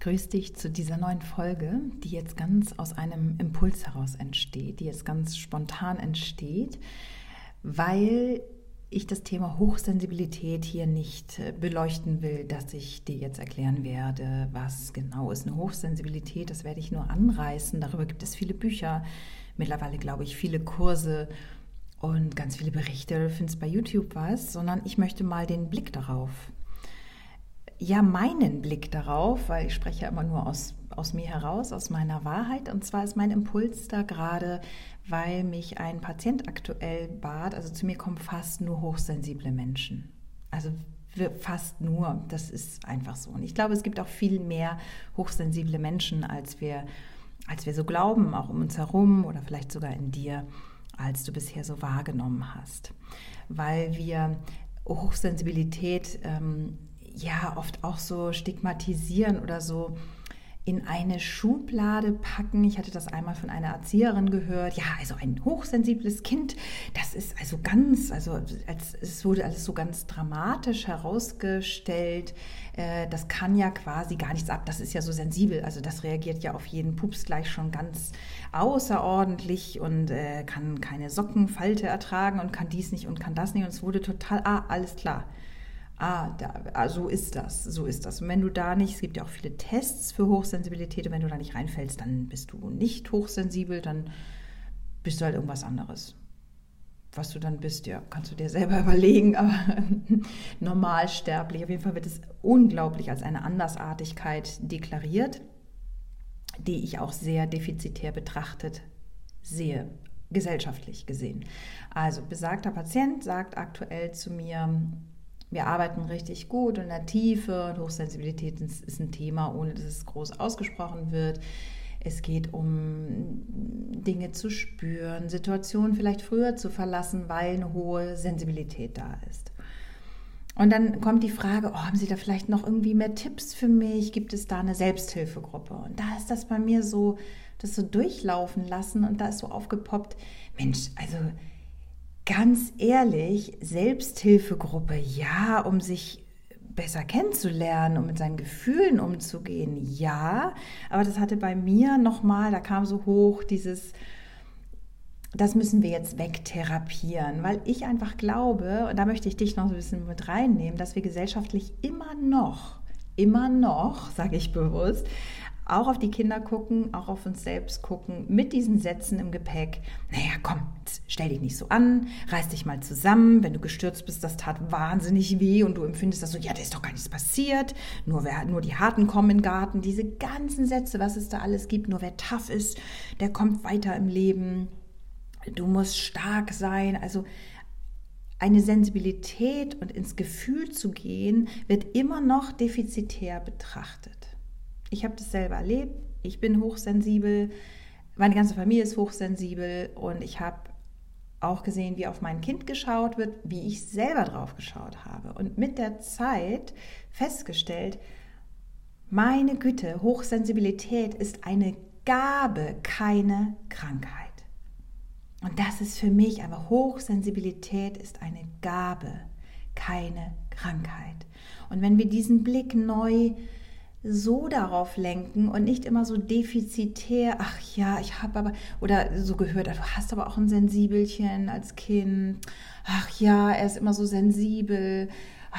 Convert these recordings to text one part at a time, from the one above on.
Ich grüße dich zu dieser neuen Folge, die jetzt ganz aus einem Impuls heraus entsteht, die jetzt ganz spontan entsteht, weil ich das Thema Hochsensibilität hier nicht äh, beleuchten will, dass ich dir jetzt erklären werde, was genau ist eine Hochsensibilität. Das werde ich nur anreißen. Darüber gibt es viele Bücher, mittlerweile glaube ich viele Kurse und ganz viele Berichte. Du findest bei YouTube was, sondern ich möchte mal den Blick darauf ja meinen Blick darauf, weil ich spreche ja immer nur aus, aus mir heraus, aus meiner Wahrheit. Und zwar ist mein Impuls da gerade, weil mich ein Patient aktuell bat, also zu mir kommen fast nur hochsensible Menschen. Also fast nur, das ist einfach so. Und ich glaube, es gibt auch viel mehr hochsensible Menschen, als wir, als wir so glauben, auch um uns herum oder vielleicht sogar in dir, als du bisher so wahrgenommen hast. Weil wir Hochsensibilität ähm, ja oft auch so stigmatisieren oder so in eine Schublade packen. Ich hatte das einmal von einer Erzieherin gehört. Ja, also ein hochsensibles Kind, das ist also ganz, also als, es wurde alles so ganz dramatisch herausgestellt. Äh, das kann ja quasi gar nichts ab. Das ist ja so sensibel. Also das reagiert ja auf jeden Pups gleich schon ganz außerordentlich und äh, kann keine Sockenfalte ertragen und kann dies nicht und kann das nicht. Und es wurde total, ah, alles klar ah, da, ah, so ist das, so ist das. Und wenn du da nicht, es gibt ja auch viele Tests für Hochsensibilität, und wenn du da nicht reinfällst, dann bist du nicht hochsensibel, dann bist du halt irgendwas anderes. Was du dann bist, ja, kannst du dir selber überlegen, aber normalsterblich. Auf jeden Fall wird es unglaublich als eine Andersartigkeit deklariert, die ich auch sehr defizitär betrachtet sehe, gesellschaftlich gesehen. Also besagter Patient sagt aktuell zu mir, wir arbeiten richtig gut in der Tiefe und Hochsensibilität ist ein Thema, ohne dass es groß ausgesprochen wird. Es geht um Dinge zu spüren, Situationen vielleicht früher zu verlassen, weil eine hohe Sensibilität da ist. Und dann kommt die Frage, oh, haben Sie da vielleicht noch irgendwie mehr Tipps für mich? Gibt es da eine Selbsthilfegruppe? Und da ist das bei mir so, das so durchlaufen lassen und da ist so aufgepoppt, Mensch, also ganz ehrlich, Selbsthilfegruppe, ja, um sich besser kennenzulernen, um mit seinen Gefühlen umzugehen, ja, aber das hatte bei mir nochmal, da kam so hoch dieses, das müssen wir jetzt wegtherapieren, weil ich einfach glaube, und da möchte ich dich noch ein bisschen mit reinnehmen, dass wir gesellschaftlich immer noch, immer noch, sage ich bewusst, auch auf die Kinder gucken, auch auf uns selbst gucken, mit diesen Sätzen im Gepäck. Naja, komm, stell dich nicht so an, reiß dich mal zusammen. Wenn du gestürzt bist, das tat wahnsinnig weh und du empfindest das so, ja, da ist doch gar nichts passiert. Nur, wer, nur die Harten kommen in den Garten. Diese ganzen Sätze, was es da alles gibt. Nur wer tough ist, der kommt weiter im Leben. Du musst stark sein. Also eine Sensibilität und ins Gefühl zu gehen, wird immer noch defizitär betrachtet. Ich habe das selber erlebt. Ich bin hochsensibel. Meine ganze Familie ist hochsensibel und ich habe auch gesehen, wie auf mein Kind geschaut wird, wie ich selber drauf geschaut habe. Und mit der Zeit festgestellt, meine Güte, Hochsensibilität ist eine Gabe, keine Krankheit. Und das ist für mich, aber Hochsensibilität ist eine Gabe, keine Krankheit. Und wenn wir diesen Blick neu so darauf lenken und nicht immer so defizitär, ach ja, ich habe aber, oder so gehört, du hast aber auch ein Sensibelchen als Kind, ach ja, er ist immer so sensibel,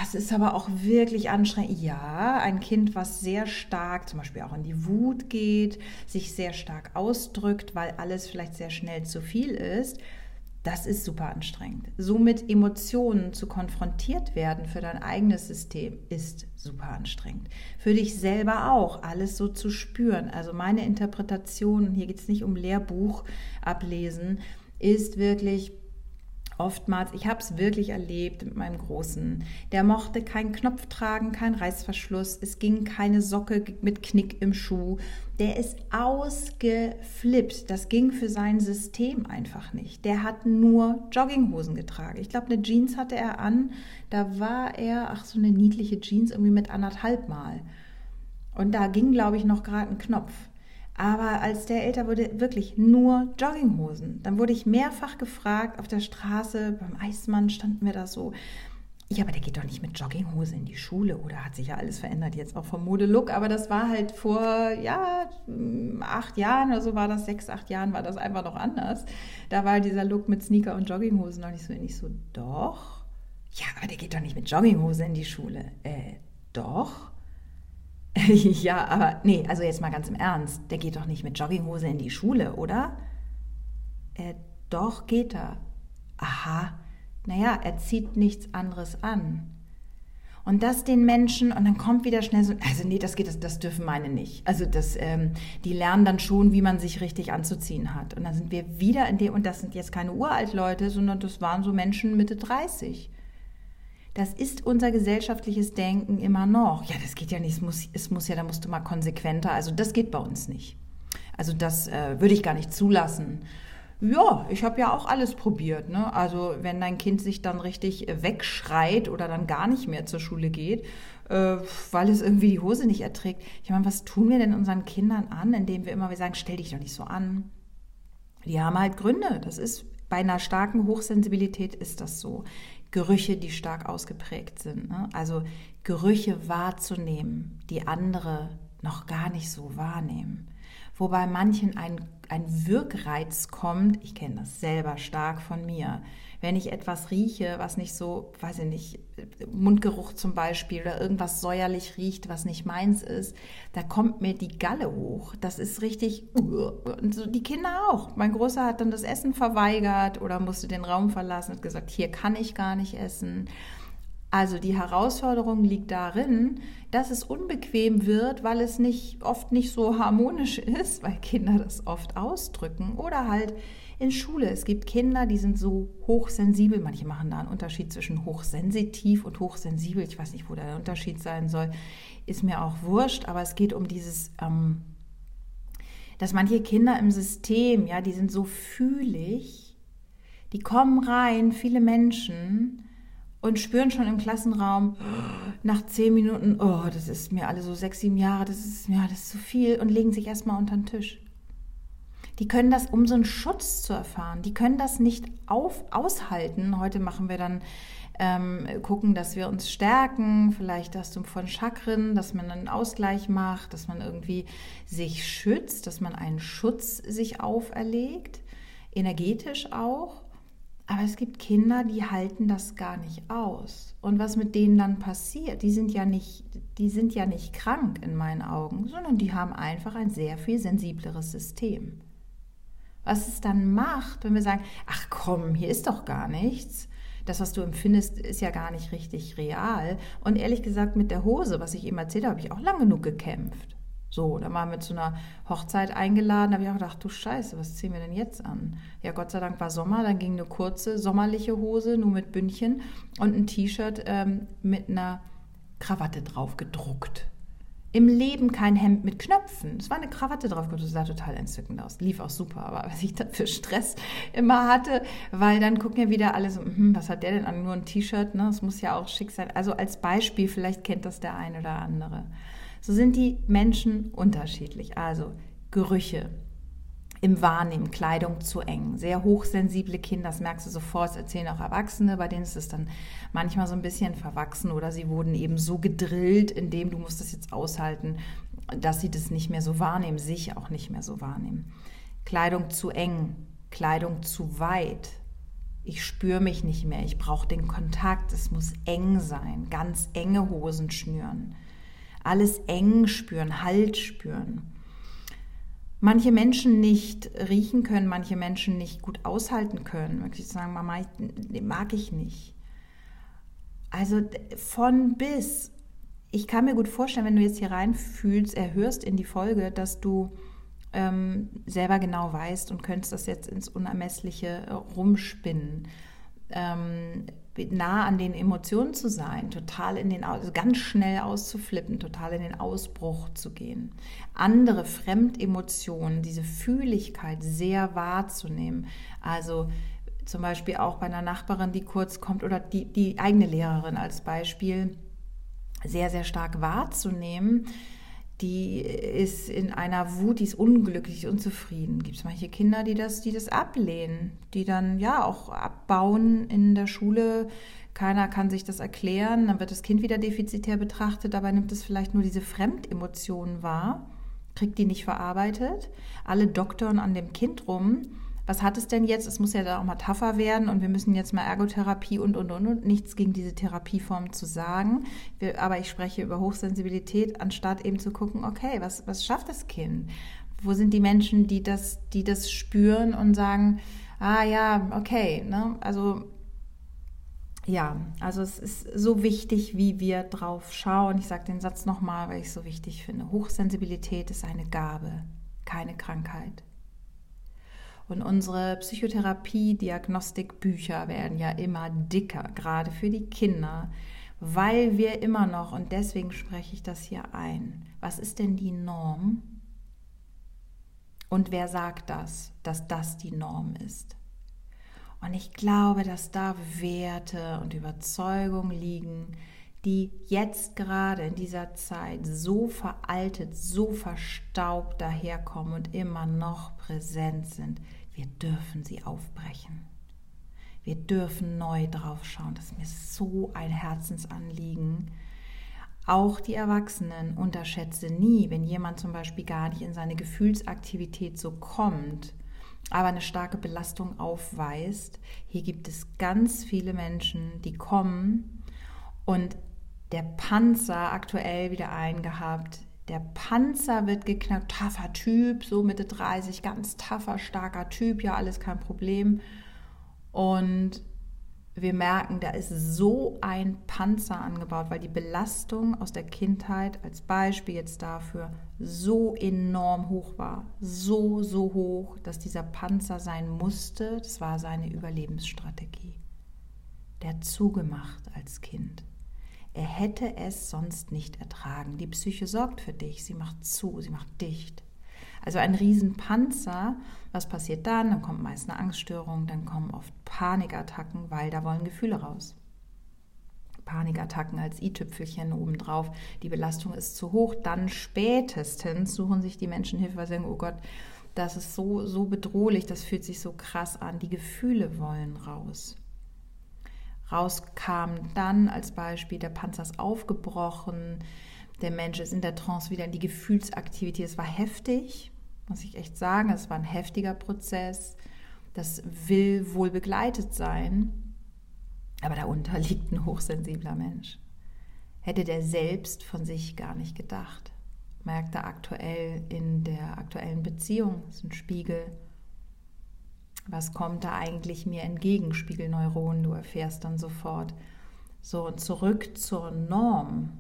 es ist aber auch wirklich anstrengend. Ja, ein Kind, was sehr stark zum Beispiel auch in die Wut geht, sich sehr stark ausdrückt, weil alles vielleicht sehr schnell zu viel ist, das ist super anstrengend. Somit Emotionen zu konfrontiert werden für dein eigenes System ist super anstrengend. Für dich selber auch, alles so zu spüren. Also meine Interpretation, hier geht es nicht um Lehrbuch ablesen, ist wirklich, oftmals, ich habe es wirklich erlebt mit meinem Großen, der mochte keinen Knopf tragen, keinen Reißverschluss, es ging keine Socke mit Knick im Schuh. Der ist ausgeflippt. Das ging für sein System einfach nicht. Der hat nur Jogginghosen getragen. Ich glaube, eine Jeans hatte er an. Da war er, ach, so eine niedliche Jeans irgendwie mit anderthalb Mal. Und da ging, glaube ich, noch gerade ein Knopf. Aber als der älter wurde, wirklich nur Jogginghosen. Dann wurde ich mehrfach gefragt auf der Straße, beim Eismann standen wir da so. Ja, aber der geht doch nicht mit Jogginghose in die Schule oder hat sich ja alles verändert jetzt auch vom Modelook. Aber das war halt vor, ja, acht Jahren oder so war das, sechs, acht Jahren war das einfach noch anders. Da war dieser Look mit Sneaker und Jogginghosen noch nicht so, nicht so, doch. Ja, aber der geht doch nicht mit Jogginghose in die Schule. Äh, doch. ja, aber nee, also jetzt mal ganz im Ernst. Der geht doch nicht mit Jogginghose in die Schule, oder? Äh, doch, geht er. Aha. Naja, er zieht nichts anderes an. Und das den Menschen, und dann kommt wieder schnell so, also nee, das geht, das, das dürfen meine nicht. Also das, ähm, die lernen dann schon, wie man sich richtig anzuziehen hat. Und dann sind wir wieder in dem, und das sind jetzt keine uralt Leute, sondern das waren so Menschen Mitte 30. Das ist unser gesellschaftliches Denken immer noch. Ja, das geht ja nicht, es muss, es muss ja, da musst du mal konsequenter. Also das geht bei uns nicht. Also das äh, würde ich gar nicht zulassen. Ja, ich habe ja auch alles probiert. Ne? Also wenn dein Kind sich dann richtig wegschreit oder dann gar nicht mehr zur Schule geht, äh, weil es irgendwie die Hose nicht erträgt. Ich meine, was tun wir denn unseren Kindern an, indem wir immer wieder sagen, stell dich doch nicht so an. Die haben halt Gründe. Das ist bei einer starken Hochsensibilität ist das so. Gerüche, die stark ausgeprägt sind. Ne? Also Gerüche wahrzunehmen, die andere noch gar nicht so wahrnehmen. Wobei manchen ein, ein Wirkreiz kommt, ich kenne das selber stark von mir, wenn ich etwas rieche, was nicht so, weiß ich nicht, Mundgeruch zum Beispiel oder irgendwas säuerlich riecht, was nicht meins ist, da kommt mir die Galle hoch. Das ist richtig, und so die Kinder auch. Mein Großer hat dann das Essen verweigert oder musste den Raum verlassen und gesagt, hier kann ich gar nicht essen. Also die Herausforderung liegt darin, dass es unbequem wird, weil es nicht oft nicht so harmonisch ist, weil Kinder das oft ausdrücken oder halt in Schule. Es gibt Kinder, die sind so hochsensibel. Manche machen da einen Unterschied zwischen hochsensitiv und hochsensibel. Ich weiß nicht, wo der Unterschied sein soll. Ist mir auch wurscht, aber es geht um dieses, ähm, dass manche Kinder im System, ja, die sind so fühlig, die kommen rein, viele Menschen und spüren schon im Klassenraum nach zehn Minuten, oh, das ist mir alle so sechs, sieben Jahre, das ist mir alles zu viel und legen sich erstmal unter den Tisch. Die können das, um so einen Schutz zu erfahren, die können das nicht auf, aushalten. Heute machen wir dann, ähm, gucken, dass wir uns stärken, vielleicht du von Chakren, dass man einen Ausgleich macht, dass man irgendwie sich schützt, dass man einen Schutz sich auferlegt, energetisch auch. Aber es gibt Kinder, die halten das gar nicht aus. Und was mit denen dann passiert, die sind ja nicht, die sind ja nicht krank in meinen Augen, sondern die haben einfach ein sehr viel sensibleres System. Was es dann macht, wenn wir sagen, ach komm, hier ist doch gar nichts. Das, was du empfindest, ist ja gar nicht richtig real. Und ehrlich gesagt, mit der Hose, was ich eben erzählt habe, habe ich auch lang genug gekämpft. So, da waren wir zu einer Hochzeit eingeladen, da habe ich auch gedacht, du Scheiße, was ziehen wir denn jetzt an? Ja, Gott sei Dank war Sommer, dann ging eine kurze sommerliche Hose, nur mit Bündchen und ein T-Shirt ähm, mit einer Krawatte drauf gedruckt im Leben kein Hemd mit Knöpfen. Es war eine Krawatte drauf, das sah total entzückend aus. Lief auch super, aber was ich da für Stress immer hatte, weil dann gucken ja wieder alle so, hm, was hat der denn an? Nur ein T-Shirt, ne? Das muss ja auch schick sein. Also als Beispiel, vielleicht kennt das der eine oder andere. So sind die Menschen unterschiedlich. Also Gerüche, im Wahrnehmen, Kleidung zu eng. Sehr hochsensible Kinder, das merkst du sofort, das erzählen auch Erwachsene, bei denen ist es dann manchmal so ein bisschen verwachsen oder sie wurden eben so gedrillt, indem du musst das jetzt aushalten, dass sie das nicht mehr so wahrnehmen, sich auch nicht mehr so wahrnehmen. Kleidung zu eng, Kleidung zu weit. Ich spüre mich nicht mehr, ich brauche den Kontakt, es muss eng sein, ganz enge Hosen schnüren. Alles eng spüren, Halt spüren manche Menschen nicht riechen können, manche Menschen nicht gut aushalten können. Wirklich sagen, Mama, ich, mag ich nicht. Also von bis. Ich kann mir gut vorstellen, wenn du jetzt hier reinfühlst, erhörst in die Folge, dass du ähm, selber genau weißt und könntest das jetzt ins Unermessliche äh, rumspinnen. ähm, nah an den Emotionen zu sein, total in den, also ganz schnell auszuflippen, total in den Ausbruch zu gehen. Andere Fremdemotionen, diese Fühligkeit sehr wahrzunehmen. Also zum Beispiel auch bei einer Nachbarin, die kurz kommt oder die, die eigene Lehrerin als Beispiel sehr, sehr stark wahrzunehmen die ist in einer Wut, die ist unglücklich, unzufrieden. Gibt es manche Kinder, die das, die das ablehnen, die dann ja auch abbauen in der Schule. Keiner kann sich das erklären, dann wird das Kind wieder defizitär betrachtet, dabei nimmt es vielleicht nur diese Fremdemotionen wahr, kriegt die nicht verarbeitet. Alle doktern an dem Kind rum was hat es denn jetzt? Es muss ja da auch mal tougher werden und wir müssen jetzt mal Ergotherapie und, und, und, und. Nichts gegen diese Therapieform zu sagen. Wir, aber ich spreche über Hochsensibilität, anstatt eben zu gucken, okay, was, was schafft das Kind? Wo sind die Menschen, die das, die das spüren und sagen, ah ja, okay, ne? Also ja, also es ist so wichtig, wie wir drauf schauen. Ich sage den Satz nochmal, weil ich es so wichtig finde. Hochsensibilität ist eine Gabe, keine Krankheit. Und unsere Psychotherapie-Diagnostikbücher werden ja immer dicker, gerade für die Kinder, weil wir immer noch, und deswegen spreche ich das hier ein, was ist denn die Norm? Und wer sagt das, dass das die Norm ist? Und ich glaube, dass da Werte und Überzeugungen liegen, die jetzt gerade in dieser Zeit so veraltet, so verstaubt daherkommen und immer noch präsent sind. Wir dürfen sie aufbrechen. Wir dürfen neu drauf schauen. Das ist mir so ein Herzensanliegen. Auch die Erwachsenen unterschätze nie, wenn jemand zum Beispiel gar nicht in seine Gefühlsaktivität so kommt, aber eine starke Belastung aufweist. Hier gibt es ganz viele Menschen, die kommen und der Panzer aktuell wieder eingehabt, der Panzer wird geknackt, taffer Typ, so Mitte 30, ganz taffer, starker Typ, ja, alles kein Problem. Und wir merken, da ist so ein Panzer angebaut, weil die Belastung aus der Kindheit als Beispiel jetzt dafür so enorm hoch war. So, so hoch, dass dieser Panzer sein musste. Das war seine Überlebensstrategie. Der zugemacht als Kind. Er hätte es sonst nicht ertragen. Die Psyche sorgt für dich, sie macht zu, sie macht dicht. Also ein Riesenpanzer, was passiert dann? Dann kommt meist eine Angststörung, dann kommen oft Panikattacken, weil da wollen Gefühle raus. Panikattacken als i-Tüpfelchen obendrauf. Die Belastung ist zu hoch. Dann spätestens suchen sich die Menschen Hilfe, weil sie sagen, oh Gott, das ist so, so bedrohlich, das fühlt sich so krass an. Die Gefühle wollen raus rauskam dann als Beispiel, der Panzer ist aufgebrochen, der Mensch ist in der Trance wieder in die Gefühlsaktivität. Es war heftig, muss ich echt sagen, es war ein heftiger Prozess. Das will wohl begleitet sein, aber darunter liegt ein hochsensibler Mensch. Hätte der selbst von sich gar nicht gedacht. Merkt er aktuell in der aktuellen Beziehung, das ist ein Spiegel, was kommt da eigentlich mir entgegen, Spiegelneuronen, du erfährst dann sofort. So, und zurück zur Norm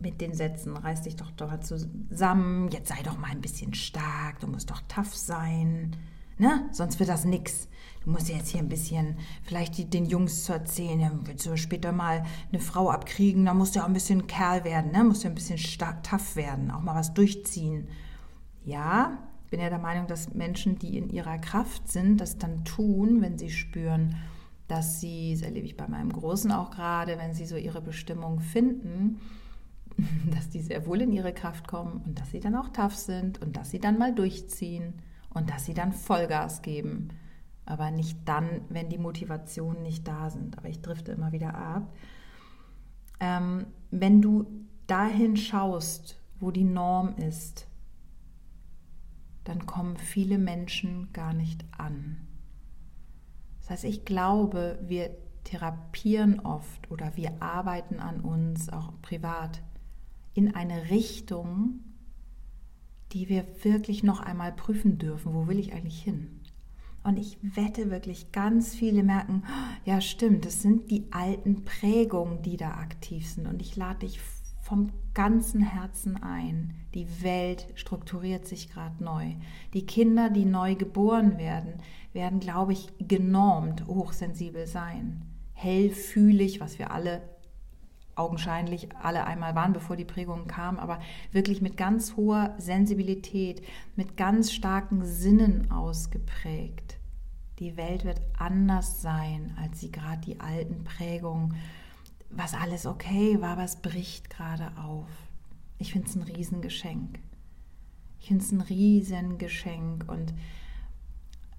mit den Sätzen, reiß dich doch dort zusammen, jetzt sei doch mal ein bisschen stark, du musst doch tough sein, ne? Sonst wird das nix. Du musst jetzt hier ein bisschen, vielleicht die, den Jungs zu erzählen, ja, willst du später mal eine Frau abkriegen, dann musst du auch ein bisschen Kerl werden, ne? Musst du ein bisschen stark, tough werden, auch mal was durchziehen. Ja, bin ja der Meinung, dass Menschen, die in ihrer Kraft sind, das dann tun, wenn sie spüren, dass sie, das erlebe ich bei meinem Großen auch gerade, wenn sie so ihre Bestimmung finden, dass die sehr wohl in ihre Kraft kommen und dass sie dann auch tough sind und dass sie dann mal durchziehen und dass sie dann Vollgas geben. Aber nicht dann, wenn die Motivationen nicht da sind. Aber ich drifte immer wieder ab. Ähm, wenn du dahin schaust, wo die Norm ist, dann kommen viele Menschen gar nicht an. Das heißt, ich glaube, wir therapieren oft oder wir arbeiten an uns, auch privat, in eine Richtung, die wir wirklich noch einmal prüfen dürfen. Wo will ich eigentlich hin? Und ich wette wirklich, ganz viele merken, ja stimmt, das sind die alten Prägungen, die da aktiv sind. Und ich lade dich vom ganzen Herzen ein. Die Welt strukturiert sich gerade neu. Die Kinder, die neu geboren werden, werden, glaube ich, genormt hochsensibel sein. Hellfühlig, was wir alle augenscheinlich alle einmal waren, bevor die Prägungen kamen, aber wirklich mit ganz hoher Sensibilität, mit ganz starken Sinnen ausgeprägt. Die Welt wird anders sein, als sie gerade die alten Prägungen, was alles okay war, aber es bricht gerade auf. Ich finde es ein Riesengeschenk. Ich finde es ein Riesengeschenk und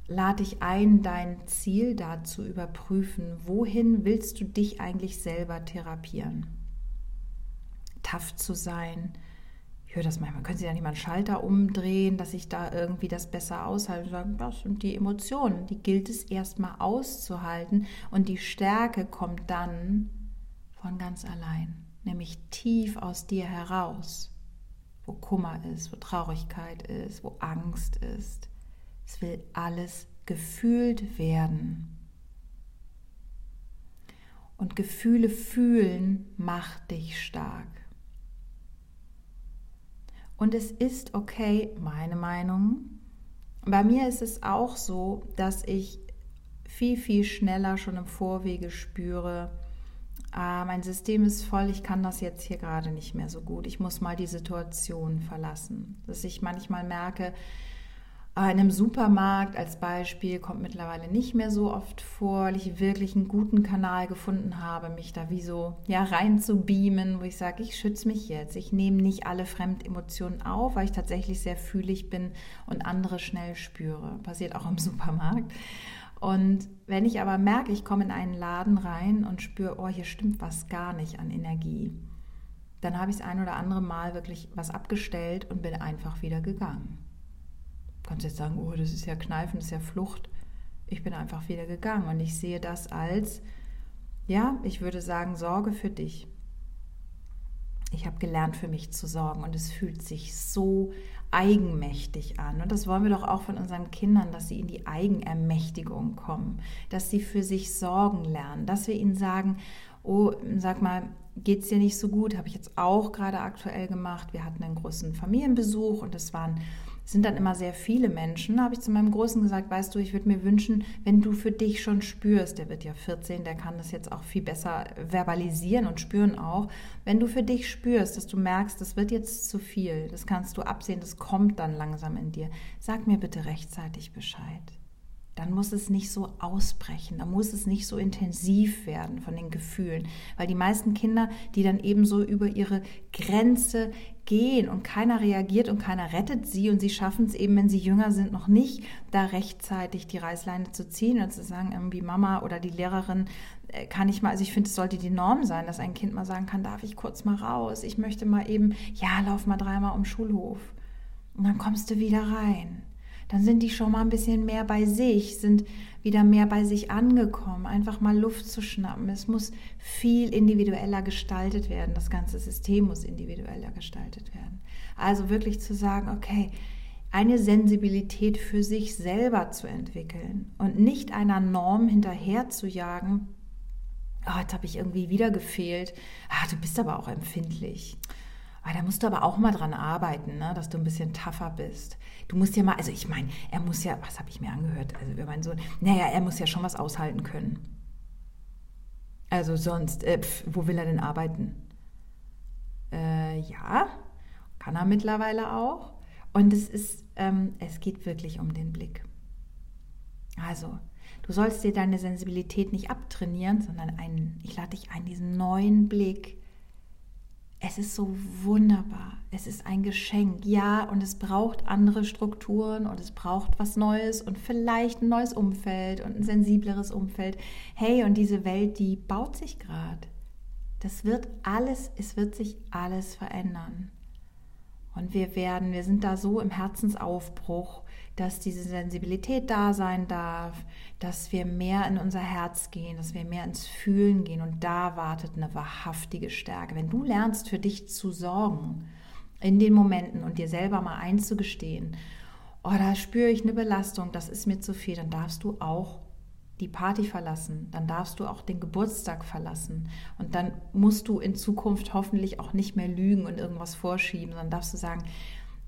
lade dich ein, dein Ziel da zu überprüfen. Wohin willst du dich eigentlich selber therapieren? Tough zu sein. Ich höre das manchmal. Können Sie da nicht mal einen Schalter umdrehen, dass ich da irgendwie das besser aushalte? Sagen, das sind die Emotionen. Die gilt es erstmal auszuhalten. Und die Stärke kommt dann von ganz allein. Nämlich tief aus dir heraus. Wo Kummer ist, wo Traurigkeit ist, wo Angst ist es will alles gefühlt werden. Und Gefühle fühlen macht dich stark. Und es ist okay, meine Meinung. Bei mir ist es auch so, dass ich viel, viel schneller schon im Vorwege spüre, ah, mein System ist voll, ich kann das jetzt hier gerade nicht mehr so gut, ich muss mal die Situation verlassen. Dass ich manchmal merke, in einem Supermarkt als Beispiel kommt mittlerweile nicht mehr so oft vor, weil ich wirklich einen guten Kanal gefunden habe, mich da wie so ja, rein zu beamen, wo ich sage, ich schütze mich jetzt. Ich nehme nicht alle Fremdemotionen auf, weil ich tatsächlich sehr fühlig bin und andere schnell spüre. Passiert auch im Supermarkt. Und wenn ich aber merke, ich komme in einen Laden rein und spüre, oh, hier stimmt was gar nicht an Energie, dann habe ich das ein oder andere Mal wirklich was abgestellt und bin einfach wieder gegangen kannst jetzt sagen, oh, das ist ja Kneifen, das ist ja Flucht. Ich bin einfach wieder gegangen und ich sehe das als, ja, ich würde sagen, Sorge für dich. Ich habe gelernt, für mich zu sorgen und es fühlt sich so eigenmächtig an. Und das wollen wir doch auch von unseren Kindern, dass sie in die Eigenermächtigung kommen, dass sie für sich sorgen lernen, dass wir ihnen sagen, oh, sag mal, geht es dir nicht so gut? Habe ich jetzt auch gerade aktuell gemacht. Wir hatten einen großen Familienbesuch und es waren sind dann immer sehr viele Menschen. Da habe ich zu meinem Großen gesagt, weißt du, ich würde mir wünschen, wenn du für dich schon spürst, der wird ja 14, der kann das jetzt auch viel besser verbalisieren und spüren auch, wenn du für dich spürst, dass du merkst, das wird jetzt zu viel, das kannst du absehen, das kommt dann langsam in dir, sag mir bitte rechtzeitig Bescheid dann muss es nicht so ausbrechen, dann muss es nicht so intensiv werden von den Gefühlen, weil die meisten Kinder, die dann eben so über ihre Grenze gehen und keiner reagiert und keiner rettet sie und sie schaffen es eben, wenn sie jünger sind, noch nicht, da rechtzeitig die Reißleine zu ziehen und zu sagen, irgendwie Mama oder die Lehrerin äh, kann ich mal, also ich finde, es sollte die Norm sein, dass ein Kind mal sagen kann, darf ich kurz mal raus, ich möchte mal eben, ja, lauf mal dreimal um Schulhof. Und dann kommst du wieder rein dann sind die schon mal ein bisschen mehr bei sich, sind wieder mehr bei sich angekommen, einfach mal Luft zu schnappen. Es muss viel individueller gestaltet werden. Das ganze System muss individueller gestaltet werden. Also wirklich zu sagen, okay, eine Sensibilität für sich selber zu entwickeln und nicht einer Norm hinterher zu jagen, oh, jetzt habe ich irgendwie wieder gefehlt. Ah, du bist aber auch empfindlich. Ah, da musst du aber auch mal dran arbeiten, ne? dass du ein bisschen tougher bist. Du musst ja mal, also ich meine, er muss ja, was habe ich mir angehört, also über meinen Sohn, naja, er muss ja schon was aushalten können. Also sonst, äh, pf, wo will er denn arbeiten? Äh, ja, kann er mittlerweile auch. Und es ist, ähm, es geht wirklich um den Blick. Also, du sollst dir deine Sensibilität nicht abtrainieren, sondern einen, ich lade dich ein, diesen neuen Blick es ist so wunderbar. Es ist ein Geschenk. Ja, und es braucht andere Strukturen und es braucht was Neues und vielleicht ein neues Umfeld und ein sensibleres Umfeld. Hey, und diese Welt, die baut sich gerade. Das wird alles, es wird sich alles verändern. Und wir werden, wir sind da so im Herzensaufbruch dass diese Sensibilität da sein darf, dass wir mehr in unser Herz gehen, dass wir mehr ins Fühlen gehen und da wartet eine wahrhaftige Stärke. Wenn du lernst, für dich zu sorgen in den Momenten und dir selber mal einzugestehen, oh, da spüre ich eine Belastung, das ist mir zu viel, dann darfst du auch die Party verlassen, dann darfst du auch den Geburtstag verlassen. Und dann musst du in Zukunft hoffentlich auch nicht mehr lügen und irgendwas vorschieben, sondern darfst du sagen,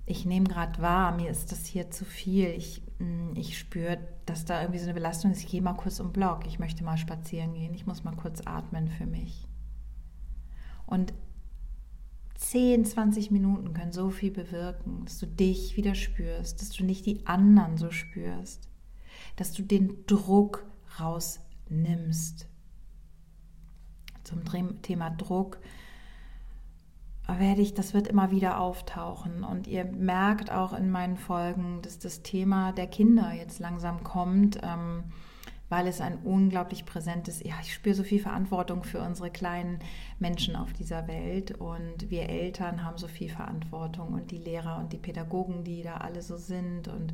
ich nehme gerade wahr, mir ist das hier zu viel. Ich, mm, ich spüre, dass da irgendwie so eine Belastung ist. Ich gehe mal kurz um Block. Ich möchte mal spazieren gehen. Ich muss mal kurz atmen für mich. Und 10, 20 Minuten können so viel bewirken, dass du dich wieder spürst, dass du nicht die anderen so spürst, dass du den Druck rausnimmst. Zum Thema Druck werde ich, das wird immer wieder auftauchen. Und ihr merkt auch in meinen Folgen, dass das Thema der Kinder jetzt langsam kommt, ähm, weil es ein unglaublich präsentes, ja, ich spüre so viel Verantwortung für unsere kleinen Menschen auf dieser Welt und wir Eltern haben so viel Verantwortung und die Lehrer und die Pädagogen, die da alle so sind und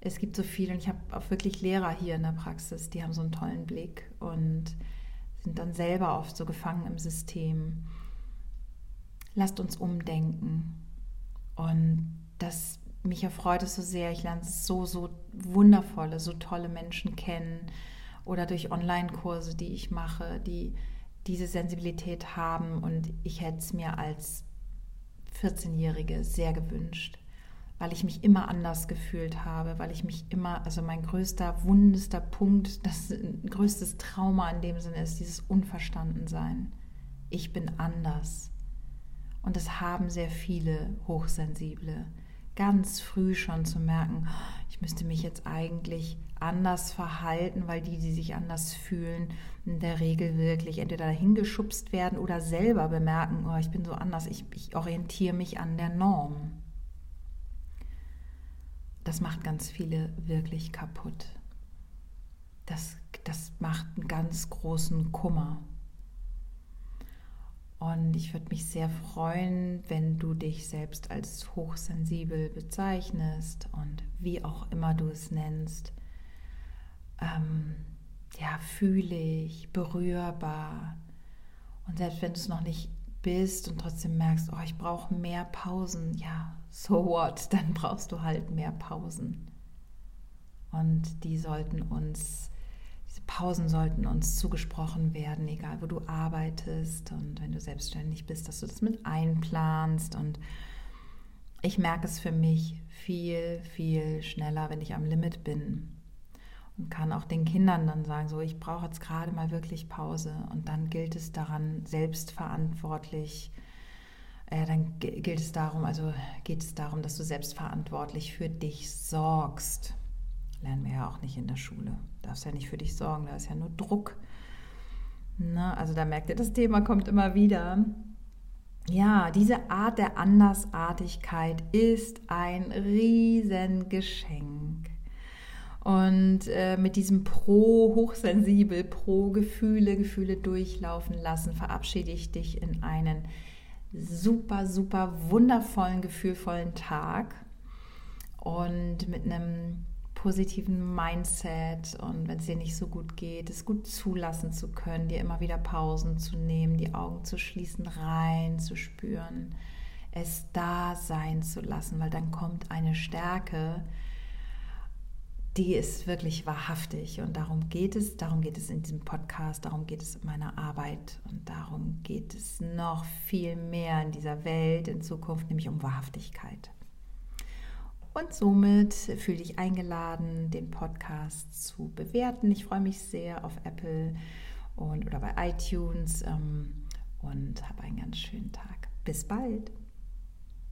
es gibt so viel und ich habe auch wirklich Lehrer hier in der Praxis, die haben so einen tollen Blick und sind dann selber oft so gefangen im System lasst uns umdenken. Und das mich erfreut es so sehr. Ich lerne so, so wundervolle, so tolle Menschen kennen oder durch Online-Kurse, die ich mache, die diese Sensibilität haben. Und ich hätte es mir als 14-Jährige sehr gewünscht, weil ich mich immer anders gefühlt habe, weil ich mich immer, also mein größter, wundester Punkt, das größtes Trauma in dem Sinne ist dieses Unverstandensein. Ich bin anders. Und das haben sehr viele Hochsensible. Ganz früh schon zu merken, ich müsste mich jetzt eigentlich anders verhalten, weil die, die sich anders fühlen, in der Regel wirklich entweder dahingeschubst werden oder selber bemerken, oh, ich bin so anders, ich, ich orientiere mich an der Norm. Das macht ganz viele wirklich kaputt. Das, das macht einen ganz großen Kummer. Und ich würde mich sehr freuen, wenn du dich selbst als hochsensibel bezeichnest und wie auch immer du es nennst. Ähm, ja, fühlig, berührbar. Und selbst wenn du es noch nicht bist und trotzdem merkst, oh, ich brauche mehr Pausen, ja, so what, dann brauchst du halt mehr Pausen. Und die sollten uns diese Pausen sollten uns zugesprochen werden, egal wo du arbeitest und wenn du selbstständig bist, dass du das mit einplanst. Und ich merke es für mich viel, viel schneller, wenn ich am Limit bin und kann auch den Kindern dann sagen, so ich brauche jetzt gerade mal wirklich Pause und dann gilt es daran, selbstverantwortlich, äh, dann gilt es darum, also geht es darum, dass du selbstverantwortlich für dich sorgst lernen wir ja auch nicht in der Schule. Du darfst ja nicht für dich sorgen, da ist ja nur Druck. Na, also da merkt ihr, das Thema kommt immer wieder. Ja, diese Art der Andersartigkeit ist ein Riesengeschenk. Und äh, mit diesem Pro hochsensibel, Pro Gefühle, Gefühle durchlaufen lassen, verabschiede ich dich in einen super, super wundervollen, gefühlvollen Tag und mit einem positiven Mindset und wenn es dir nicht so gut geht, es gut zulassen zu können, dir immer wieder Pausen zu nehmen, die Augen zu schließen, rein zu spüren, es da sein zu lassen, weil dann kommt eine Stärke, die ist wirklich wahrhaftig und darum geht es, darum geht es in diesem Podcast, darum geht es in meiner Arbeit und darum geht es noch viel mehr in dieser Welt in Zukunft, nämlich um Wahrhaftigkeit. Und somit fühle dich eingeladen, den Podcast zu bewerten. Ich freue mich sehr auf Apple und oder bei iTunes ähm, und habe einen ganz schönen Tag. Bis bald.